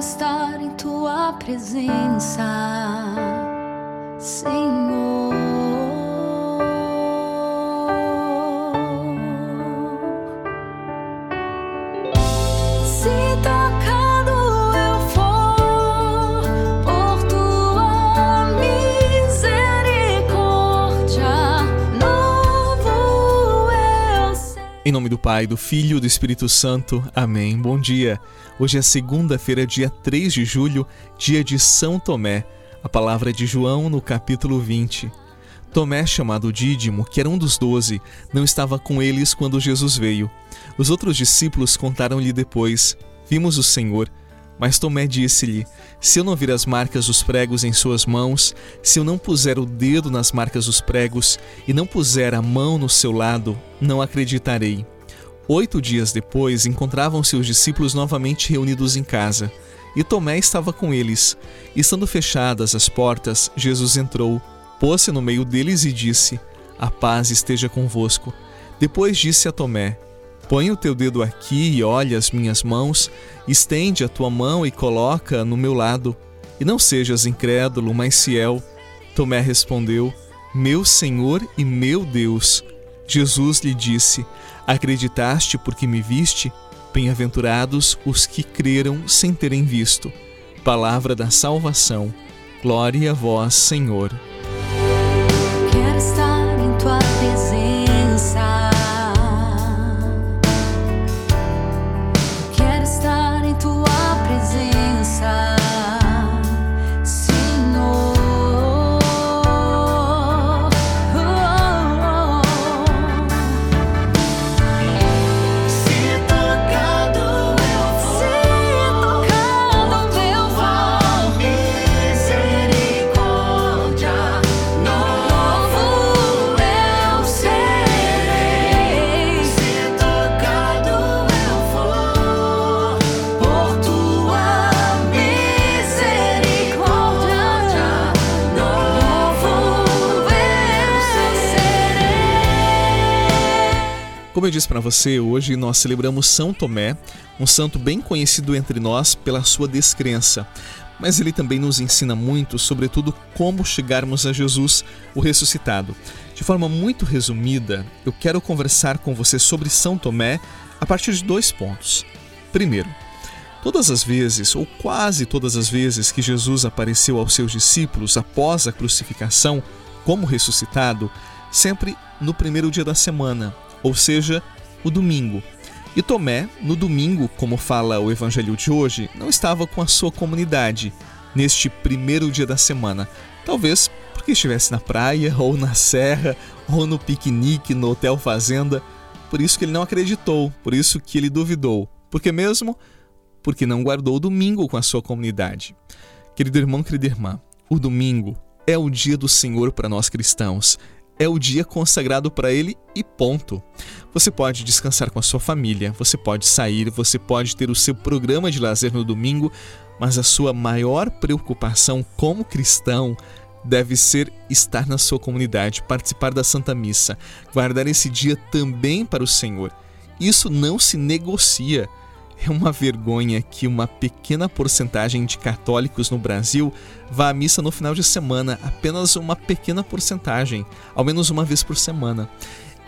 estar em tua presença, Senhor. Em nome do Pai, do Filho e do Espírito Santo. Amém. Bom dia. Hoje é segunda-feira, dia 3 de julho, dia de São Tomé. A palavra é de João no capítulo 20. Tomé, chamado Dídimo, que era um dos doze, não estava com eles quando Jesus veio. Os outros discípulos contaram-lhe depois: Vimos o Senhor. Mas Tomé disse-lhe: Se eu não vir as marcas dos pregos em suas mãos, se eu não puser o dedo nas marcas dos pregos e não puser a mão no seu lado, não acreditarei. Oito dias depois, encontravam-se os discípulos novamente reunidos em casa. E Tomé estava com eles. Estando fechadas as portas, Jesus entrou, pôs-se no meio deles e disse: A paz esteja convosco. Depois disse a Tomé: Põe o teu dedo aqui e olha as minhas mãos, estende a tua mão e coloca no meu lado. E não sejas incrédulo, mas fiel. Tomé respondeu: Meu Senhor e meu Deus. Jesus lhe disse: Acreditaste porque me viste? Bem-aventurados os que creram sem terem visto. Palavra da salvação. Glória a vós, Senhor. Como eu disse para você, hoje nós celebramos São Tomé, um santo bem conhecido entre nós pela sua descrença. Mas ele também nos ensina muito, sobretudo, como chegarmos a Jesus, o ressuscitado. De forma muito resumida, eu quero conversar com você sobre São Tomé a partir de dois pontos. Primeiro, Todas as vezes, ou quase todas as vezes, que Jesus apareceu aos seus discípulos após a crucificação, como ressuscitado, sempre no primeiro dia da semana, ou seja, o domingo. E Tomé, no domingo, como fala o evangelho de hoje, não estava com a sua comunidade neste primeiro dia da semana. Talvez porque estivesse na praia, ou na serra, ou no piquenique no hotel fazenda. Por isso que ele não acreditou, por isso que ele duvidou. Por que mesmo? Porque não guardou o domingo com a sua comunidade. Querido irmão, querida irmã, o domingo é o dia do Senhor para nós cristãos é o dia consagrado para ele e ponto. Você pode descansar com a sua família, você pode sair, você pode ter o seu programa de lazer no domingo, mas a sua maior preocupação como cristão deve ser estar na sua comunidade, participar da Santa Missa, guardar esse dia também para o Senhor. Isso não se negocia. É uma vergonha que uma pequena porcentagem de católicos no Brasil vá à missa no final de semana, apenas uma pequena porcentagem, ao menos uma vez por semana.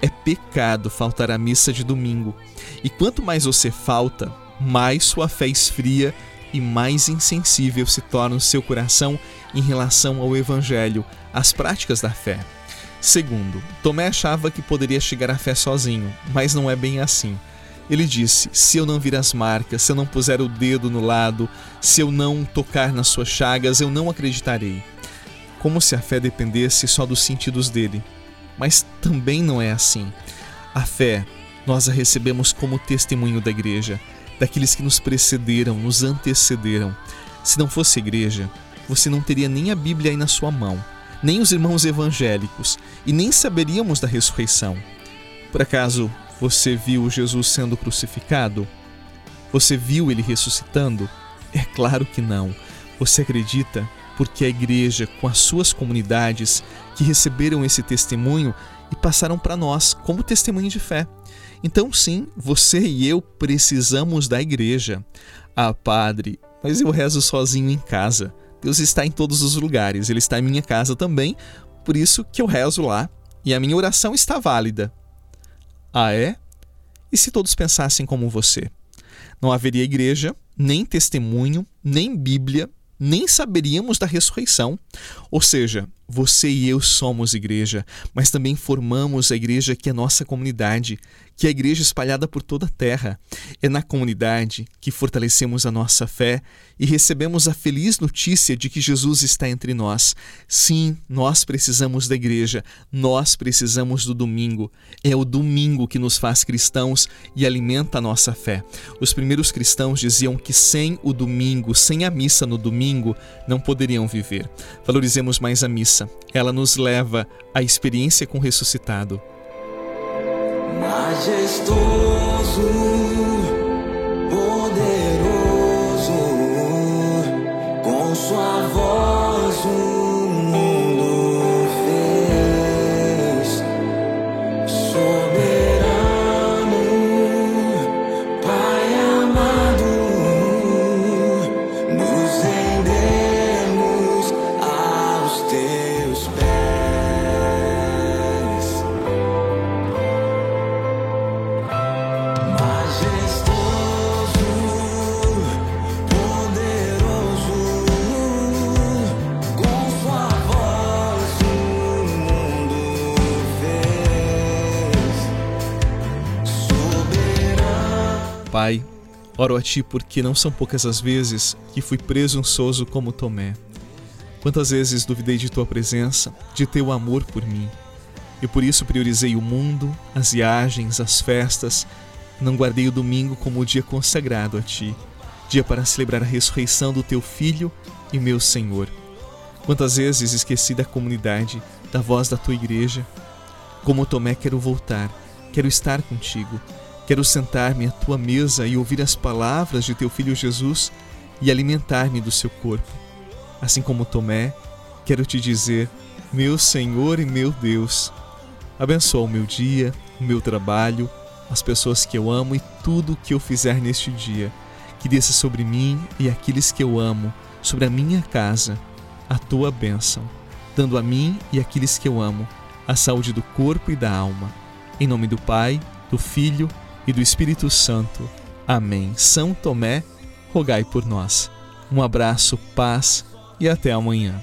É pecado faltar à missa de domingo. E quanto mais você falta, mais sua fé esfria e mais insensível se torna o seu coração em relação ao Evangelho, às práticas da fé. Segundo, Tomé achava que poderia chegar à fé sozinho, mas não é bem assim. Ele disse: Se eu não vir as marcas, se eu não puser o dedo no lado, se eu não tocar nas suas chagas, eu não acreditarei. Como se a fé dependesse só dos sentidos dele. Mas também não é assim. A fé nós a recebemos como testemunho da igreja, daqueles que nos precederam, nos antecederam. Se não fosse igreja, você não teria nem a Bíblia aí na sua mão, nem os irmãos evangélicos, e nem saberíamos da ressurreição. Por acaso você viu Jesus sendo crucificado? Você viu ele ressuscitando? É claro que não. Você acredita porque a igreja, com as suas comunidades que receberam esse testemunho e passaram para nós como testemunho de fé. Então, sim, você e eu precisamos da igreja. Ah, padre, mas eu rezo sozinho em casa. Deus está em todos os lugares, Ele está em minha casa também, por isso que eu rezo lá e a minha oração está válida. Ah, é? E se todos pensassem como você? Não haveria igreja, nem testemunho, nem Bíblia, nem saberíamos da ressurreição. Ou seja, você e eu somos igreja, mas também formamos a igreja que é nossa comunidade, que é a igreja espalhada por toda a terra. É na comunidade que fortalecemos a nossa fé e recebemos a feliz notícia de que Jesus está entre nós. Sim, nós precisamos da igreja, nós precisamos do domingo. É o domingo que nos faz cristãos e alimenta a nossa fé. Os primeiros cristãos diziam que sem o domingo, sem a missa no domingo, não poderiam viver. Valorizemos mais a missa. Ela nos leva à experiência com o ressuscitado majestoso. Pai, oro a Ti porque não são poucas as vezes que fui presunçoso como Tomé. Quantas vezes duvidei de Tua presença, de Teu amor por mim. E por isso priorizei o mundo, as viagens, as festas. Não guardei o domingo como o dia consagrado a Ti, dia para celebrar a ressurreição do Teu Filho e meu Senhor. Quantas vezes esqueci da comunidade, da voz da Tua igreja. Como Tomé, quero voltar, quero estar contigo Quero sentar-me à tua mesa e ouvir as palavras de teu filho Jesus e alimentar-me do seu corpo. Assim como Tomé, quero te dizer, meu Senhor e meu Deus, abençoa o meu dia, o meu trabalho, as pessoas que eu amo e tudo o que eu fizer neste dia. Que desça sobre mim e aqueles que eu amo, sobre a minha casa, a tua bênção, dando a mim e aqueles que eu amo a saúde do corpo e da alma. Em nome do Pai, do Filho e do Espírito Santo. Amém. São Tomé, rogai por nós. Um abraço, paz e até amanhã.